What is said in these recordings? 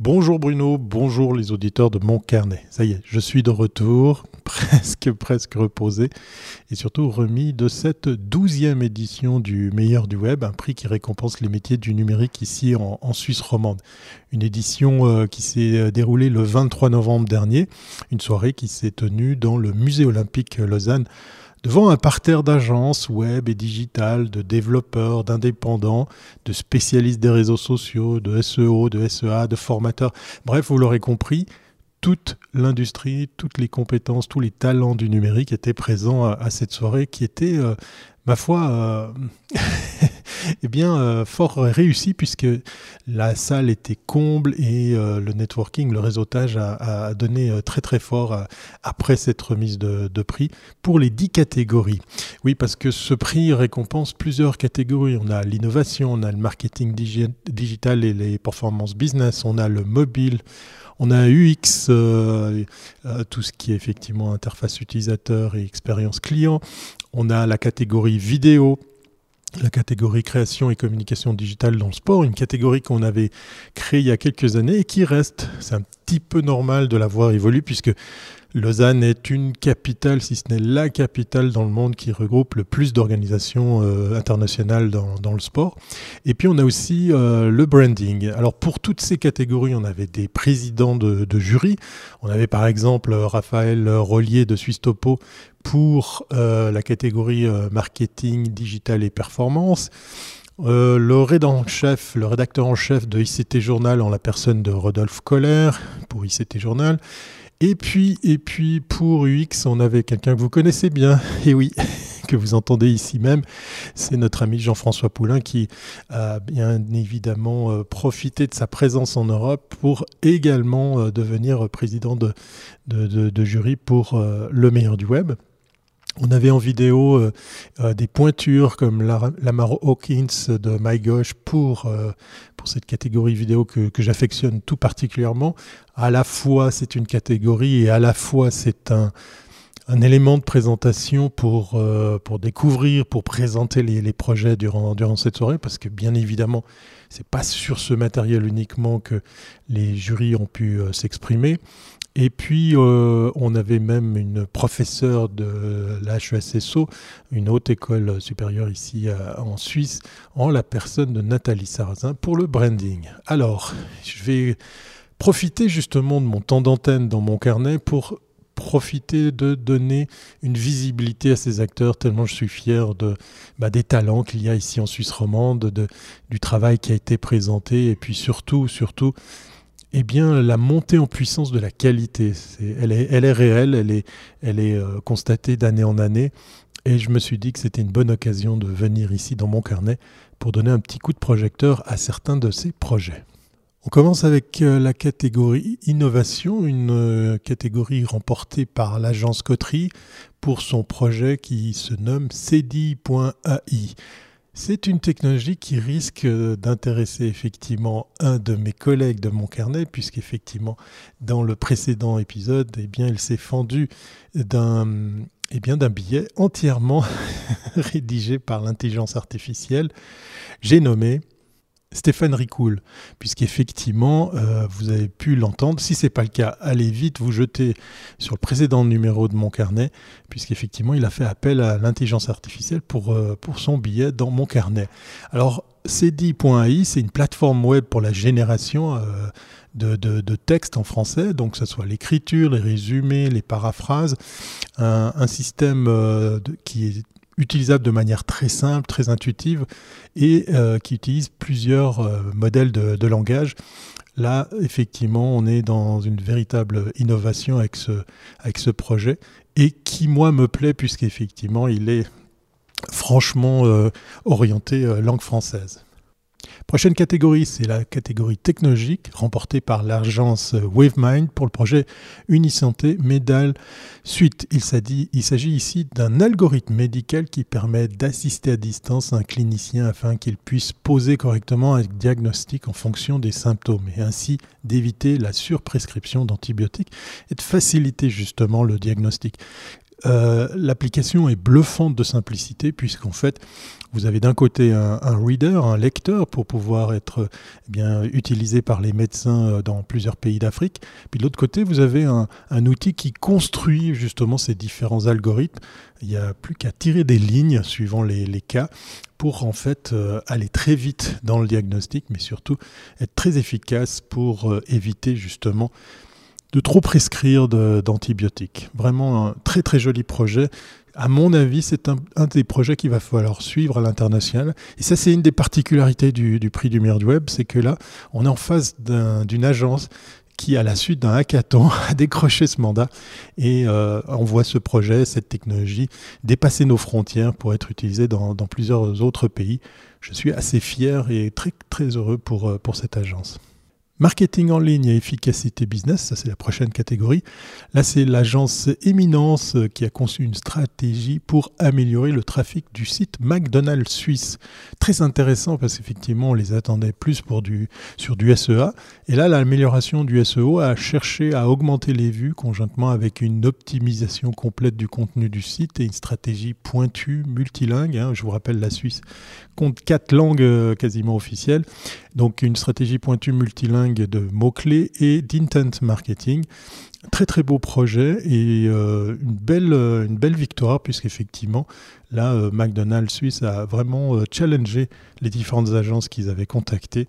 Bonjour Bruno, bonjour les auditeurs de mon carnet. Ça y est, je suis de retour, presque presque reposé et surtout remis de cette douzième édition du meilleur du web, un prix qui récompense les métiers du numérique ici en, Suisse romande. Une édition euh, qui s'est euh, déroulée le 23 novembre dernier, une soirée qui s'est tenue dans le musée olympique Lausanne devant un parterre d'agences web et digitales, de développeurs, d'indépendants, de spécialistes des réseaux sociaux, de SEO, de SEA, de formateurs. Bref, vous l'aurez compris, toute l'industrie, toutes les compétences, tous les talents du numérique étaient présents à, cette soirée qui était, euh, ma foi, euh, eh bien, euh, fort réussi puisque la salle était comble et euh, le networking, le réseautage a, donné très très fort après cette remise de, prix pour les 10 catégories. Oui, parce que ce prix récompense plusieurs catégories. On a l'innovation, on a le marketing digital et les performances business, on a le mobile, on a UX, tout ce qui est effectivement interface utilisateur et expérience client. On a la catégorie vidéo, la catégorie création et communication digitale dans le sport, une catégorie qu'on avait créée il y a quelques années et qui reste. C'est un petit peu normal de la voir évoluer puisque Lausanne est une capitale, si ce n'est la capitale dans le monde qui regroupe le plus d'organisations euh, internationales dans, le sport. Et puis on a aussi euh, le branding. Alors pour toutes ces catégories, on avait des présidents de, jury. On avait par exemple Raphaël Rollier de Suisse Topo pour euh, la catégorie marketing, digital et performance. le, rédacteur en chef, le rédacteur en chef de ICT Journal en la personne de Rodolphe Koller pour ICT Journal. Et puis, et puis pour UX, on avait quelqu'un que vous connaissez bien, et oui, que vous entendez ici même, c'est notre ami Jean-François Poulain qui a bien évidemment euh, profité de sa présence en Europe pour également euh, devenir président de, de, jury pour euh, le meilleur du web. On avait en vidéo euh, euh, des pointures comme Lamar Hawkins de MyGosh pour, euh, pour cette catégorie vidéo que, j'affectionne tout particulièrement. À la fois c'est une catégorie et à la fois c'est un, élément de présentation pour, découvrir, pour présenter les, les, projets durant, durant cette soirée, parce que bien évidemment, c'est pas sur ce matériel uniquement que les jurys ont pu s'exprimer. Et puis, euh, on avait même une professeure de l'HESSO, une haute école supérieure ici en Suisse, en la personne de Nathalie Sarrazin pour le branding. Alors, je vais profiter justement de mon temps d'antenne dans mon carnet pour profiter de donner une visibilité à ces acteurs, tellement je suis fier de, bah, des talents qu'il y a ici en Suisse romande, de, du travail qui a été présenté, et puis surtout, surtout, eh bien, la montée en puissance de la qualité, elle, est, elle, est, réelle, elle est, euh, constatée d'année en année. Et je me suis dit que c'était une bonne occasion de venir ici dans mon carnet pour donner un petit coup de projecteur à certains de ces projets. On commence avec euh, la catégorie innovation, une euh, catégorie remportée par l'agence Coterie pour son projet qui se nomme CEDI.ai. C'est une technologie qui risque d'intéresser effectivement un de mes collègues de mon carnet, puisqu'effectivement, dans le précédent épisode, eh il s'est fendu d'un eh billet entièrement rédigé par l'intelligence artificielle. J'ai nommé Stéphane Ricoul, puisqu'effectivement, euh, vous avez pu l'entendre. Si ce n'est pas le cas, allez vite vous jeter sur le précédent numéro de mon carnet, puisqu'effectivement, il a fait appel à l'intelligence artificielle pour, euh, son billet dans mon carnet. Alors, cdi.ai, c'est une plateforme web pour la génération euh, de, textes en français, donc que ce soit l'écriture, les résumés, les paraphrases, un système qui est utilisable de manière très simple, très intuitive et euh, qui utilise plusieurs euh, modèles de, langage. Là, effectivement, on est dans une véritable innovation avec ce, projet et qui, moi, me plaît puisqu'effectivement, il est franchement euh, orienté langue française. Prochaine catégorie, c'est la catégorie technologique remportée par l'agence WaveMind pour le projet Unisanté Medal Suite. Il s'agit ici d'un algorithme médical qui permet d'assister à distance un clinicien afin qu'il puisse poser correctement un diagnostic en fonction des symptômes et ainsi d'éviter la surprescription d'antibiotiques et de faciliter justement le diagnostic Euh, l'application est bluffante de simplicité puisqu'en fait, vous avez d'un côté un, reader, un lecteur pour pouvoir être eh bien utilisé par les médecins euh, dans plusieurs pays d'Afrique. Puis de l'autre côté, vous avez un, outil qui construit justement ces différents algorithmes. Il n'y a plus qu'à tirer des lignes suivant les, cas pour en fait euh, aller très vite dans le diagnostic, mais surtout être très efficace pour éviter justement de trop prescrire d'antibiotiques. Vraiment un très très joli projet. À mon avis, c'est un, des projets qu'il va falloir suivre à l'international. Et ça, c'est une des particularités du, prix du meilleur du web, c'est que là, on est en face d'une agence qui, à la suite d'un hackathon, a décroché ce mandat et euh, on voit ce projet, cette technologie dépasser nos frontières pour être utilisée dans, dans plusieurs autres pays. Je suis assez fier et très très heureux pour, euh, pour cette agence. Marketing en ligne et efficacité business, ça c'est la prochaine catégorie. Là c'est l'agence Éminence qui a conçu une stratégie pour améliorer le trafic du site McDonald's Suisse. Très intéressant parce qu'effectivement on les attendait plus pour du, sur du SEA. Et là l'amélioration du SEO a cherché à augmenter les vues conjointement avec une optimisation complète du contenu du site et une stratégie pointue, multilingue. Hein. je vous rappelle la Suisse compte quatre langues euh, quasiment officielles. Donc une stratégie pointue multilingue de mots-clés et d'intent marketing. Très très beau projet et euh, une, belle, euh, une belle victoire puisqu'effectivement là McDonald's Suisse a vraiment challengé les différentes agences qu'ils avaient contactées.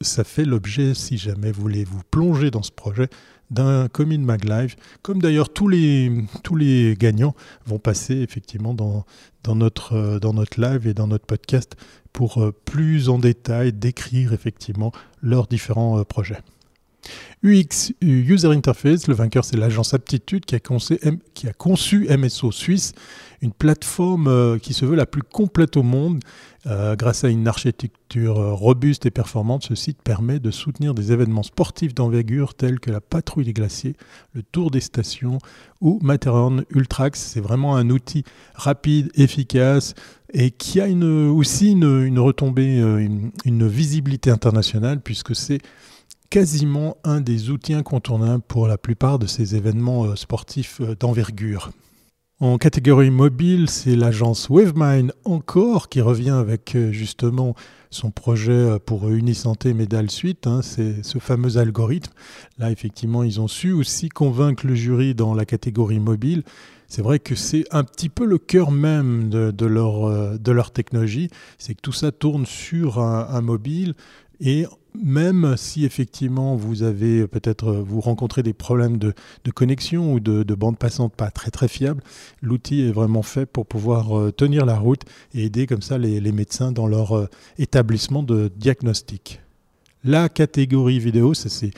ça fait l'objet, si jamais vous voulez vous plonger dans ce projet, d'un Commune Mag Live, comme d'ailleurs tous les, tous les gagnants vont passer effectivement dans, dans, notre, dans notre live et dans notre podcast pour euh, plus en détail décrire effectivement leurs différents euh, projets. UX, User Interface, le vainqueur c'est l'agence Aptitude qui a, conçu, qui a, conçu, MSO Suisse, une plateforme euh, qui se veut la plus complète au monde. grâce à une architecture robuste et performante, ce site permet de soutenir des événements sportifs d'envergure tels que la patrouille des glaciers, le tour des stations ou Matterhorn Ultrax. C'est vraiment un outil rapide, efficace, et qui a aussi une, retombée, euh, une, visibilité internationale, puisque c'est quasiment un des outils incontournables pour la plupart de ces événements euh, sportifs euh, d'envergure. En catégorie mobile, c'est l'agence WaveMind encore qui revient avec justement son projet pour Unisanté Medal Suite, hein, c'est ce fameux algorithme. Là, effectivement, ils ont su aussi convaincre le jury dans la catégorie mobile c'est vrai que c'est un petit peu le cœur même de, leur, euh, de leur technologie, c'est que tout ça tourne sur un, mobile et même si effectivement vous avez peut-être vous rencontrez des problèmes de, connexion ou de, bande passante pas très très fiable, l'outil est vraiment fait pour pouvoir euh, tenir la route et aider comme ça les, médecins dans leur euh, établissement de diagnostic. La catégorie vidéo, c'est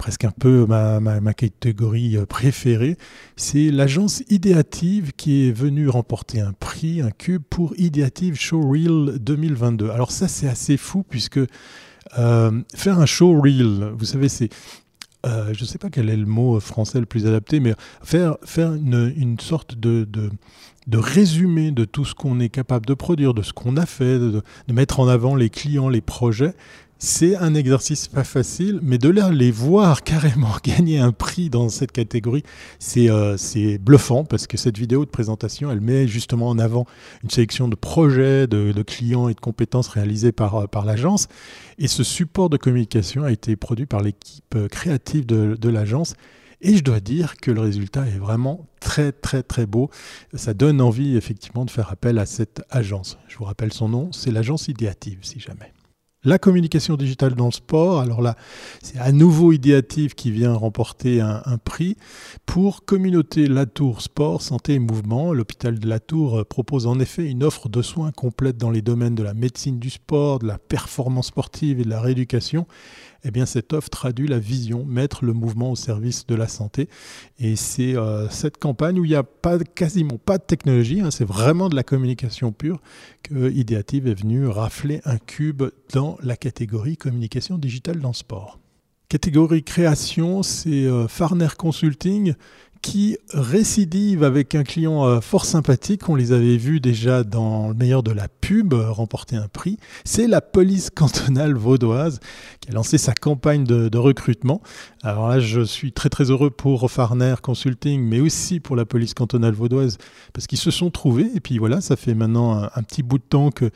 presque un peu ma, catégorie euh, préférée, c'est l'agence Ideative qui est venue remporter un prix, un cube pour Ideative Showreel 2022. Alors ça c'est assez fou puisque euh, faire un showreel, vous savez, c'est euh, je ne sais pas quel est le mot français le plus adapté, mais faire, faire une, sorte de, de, résumé de tout ce qu'on est capable de produire, de ce qu'on a fait, de, mettre en avant les clients, les projets, c'est un exercice pas facile, mais de là les voir carrément gagner un prix dans cette catégorie, euh, c'est bluffant parce que cette vidéo de présentation, elle met justement en avant une sélection de projets, de, clients et de compétences réalisés par, euh, par l'agence. Et ce support de communication a été produit par l'équipe euh, créative de, de l'agence. Et je dois dire que le résultat est vraiment très très très beau. Ça donne envie effectivement de faire appel à cette agence. Je vous rappelle son nom, c'est l'agence Idéative si jamais. La communication digitale dans le sport, alors là, c'est à nouveau Idéative qui vient remporter un, prix pour Communauté Latour Sport, Santé et Mouvement. L'hôpital de Latour propose en effet une offre de soins complète dans les domaines de la médecine du sport, de la performance sportive et de la rééducation eh bien cette offre traduit la vision, mettre le mouvement au service de la santé. Et c'est euh, cette campagne où il n'y a pas, quasiment pas de technologie, hein, c'est vraiment de la communication pure, que Ideative est venu rafler un cube dans la catégorie communication digitale dans sport. Catégorie création, c'est euh, Farner Consulting qui récidive avec un client euh, fort sympathique. On les avait vus déjà dans le meilleur de la pub euh, remporter un prix. C'est la police cantonale vaudoise qui a lancé sa campagne de, recrutement. Alors là, je suis très très heureux pour Farner Consulting, mais aussi pour la police cantonale vaudoise parce qu'ils se sont trouvés. Et puis voilà, ça fait maintenant un, un petit bout de temps qu'ils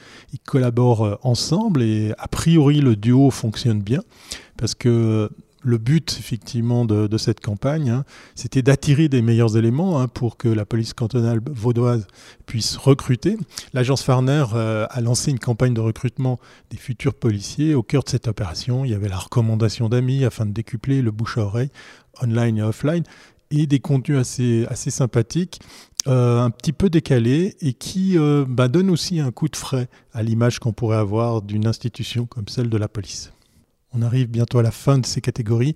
collaborent euh, ensemble et a priori le duo fonctionne bien parce que le but effectivement de, cette campagne, hein, c'était d'attirer des meilleurs éléments hein, pour que la police cantonale vaudoise puisse recruter. L'agence Farner euh, a lancé une campagne de recrutement des futurs policiers. Au cœur de cette opération, il y avait la recommandation d'amis afin de décupler le bouche à oreille, online et offline, et des contenus assez, sympathiques. Euh, un petit peu décalés et qui euh, bah, donnent aussi un coup de frais à l'image qu'on pourrait avoir d'une institution comme celle de la police. On arrive bientôt à la fin de ces catégories.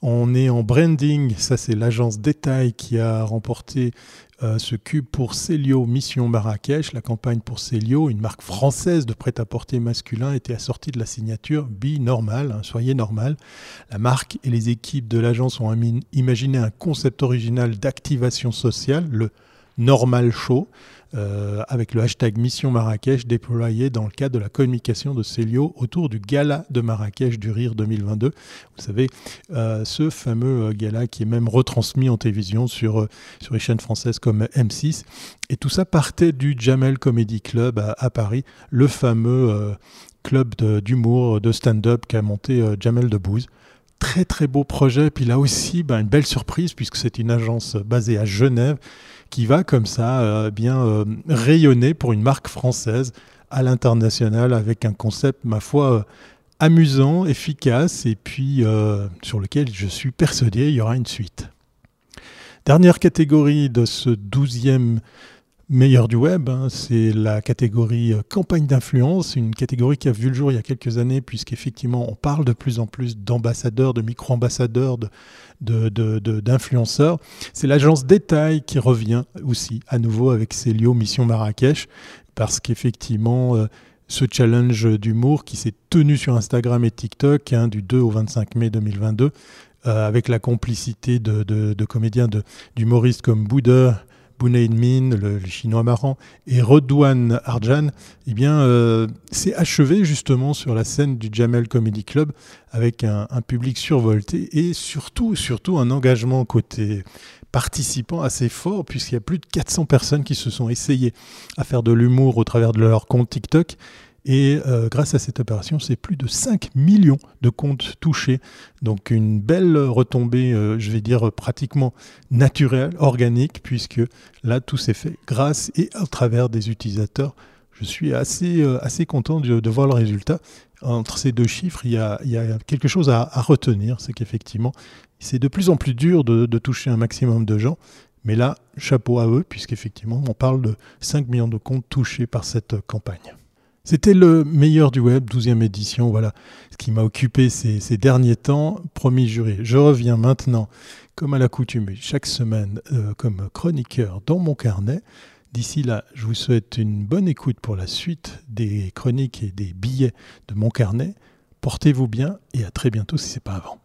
On est en branding, ça c'est l'agence Détail qui a remporté euh, ce cube pour Célio Mission Marrakech. La campagne pour Célio, une marque française de prêt-à-porter masculin, était assortie de la signature Be Normal, hein, soyez normal. La marque et les équipes de l'agence ont imaginé un concept original d'activation sociale, le Normal Show. Euh, avec le hashtag Mission Marrakech déployé dans le cadre de la communication de Célio autour du gala de Marrakech du Rire 2022. Vous savez, euh, ce fameux euh, gala qui est même retransmis en télévision sur, sur les chaînes françaises comme M6. Et tout ça partait du Jamel Comedy Club à, Paris, le fameux club d'humour, de, stand-up qu'a monté Jamel Debbouze très très beau projet. Puis là aussi, ben, une belle surprise puisque c'est une agence basée à Genève qui va comme ça euh, bien euh, rayonner pour une marque française à l'international avec un concept, ma foi, euh, amusant, efficace et puis sur lequel je suis persuadé il y aura une suite. Dernière catégorie de ce douzième meilleur du web, hein, c'est la catégorie campagne d'influence, une catégorie qui a vu le jour il y a quelques années, puisqu'effectivement on parle de plus en plus d'ambassadeurs, de micro-ambassadeurs, de, d'influenceurs. De, c'est l'agence Détail qui revient aussi à nouveau avec lieux Mission Marrakech parce qu'effectivement euh, ce challenge d'humour qui s'est tenu sur Instagram et TikTok hein, du 2 au 25 mai 2022 euh, avec la complicité de, de comédiens d'humoristes comme Bouddha, Bunein Min, le, chinois marrant, et Rodouane Arjan, eh bien, euh, c'est achevé justement sur la scène du Jamel Comedy Club avec un, public survolté et surtout, surtout un engagement côté participant assez fort puisqu'il y a plus de 400 personnes qui se sont essayées à faire de l'humour au travers de leur compte TikTok et euh, grâce à cette opération, c'est plus de 5 millions de comptes touchés. Donc une belle retombée, euh, je vais dire pratiquement naturelle, organique, puisque là, tout s'est fait grâce et à travers des utilisateurs. Je suis assez, euh, assez content de, voir le résultat. Entre ces deux chiffres, il y a, quelque chose à, retenir, c'est qu'effectivement, c'est de plus en plus dur de, de toucher un maximum de gens. Mais là, chapeau à eux, puisqu'effectivement, on parle de 5 millions de comptes touchés par cette campagne. C'était le meilleur du web, 12e édition, voilà ce qui m'a occupé ces, derniers temps. Promis juré, je reviens maintenant, comme à l'accoutumée, chaque semaine euh, comme chroniqueur dans mon carnet. D'ici là, je vous souhaite une bonne écoute pour la suite des chroniques et des billets de mon carnet. Portez-vous bien et à très bientôt si ce n'est pas avant.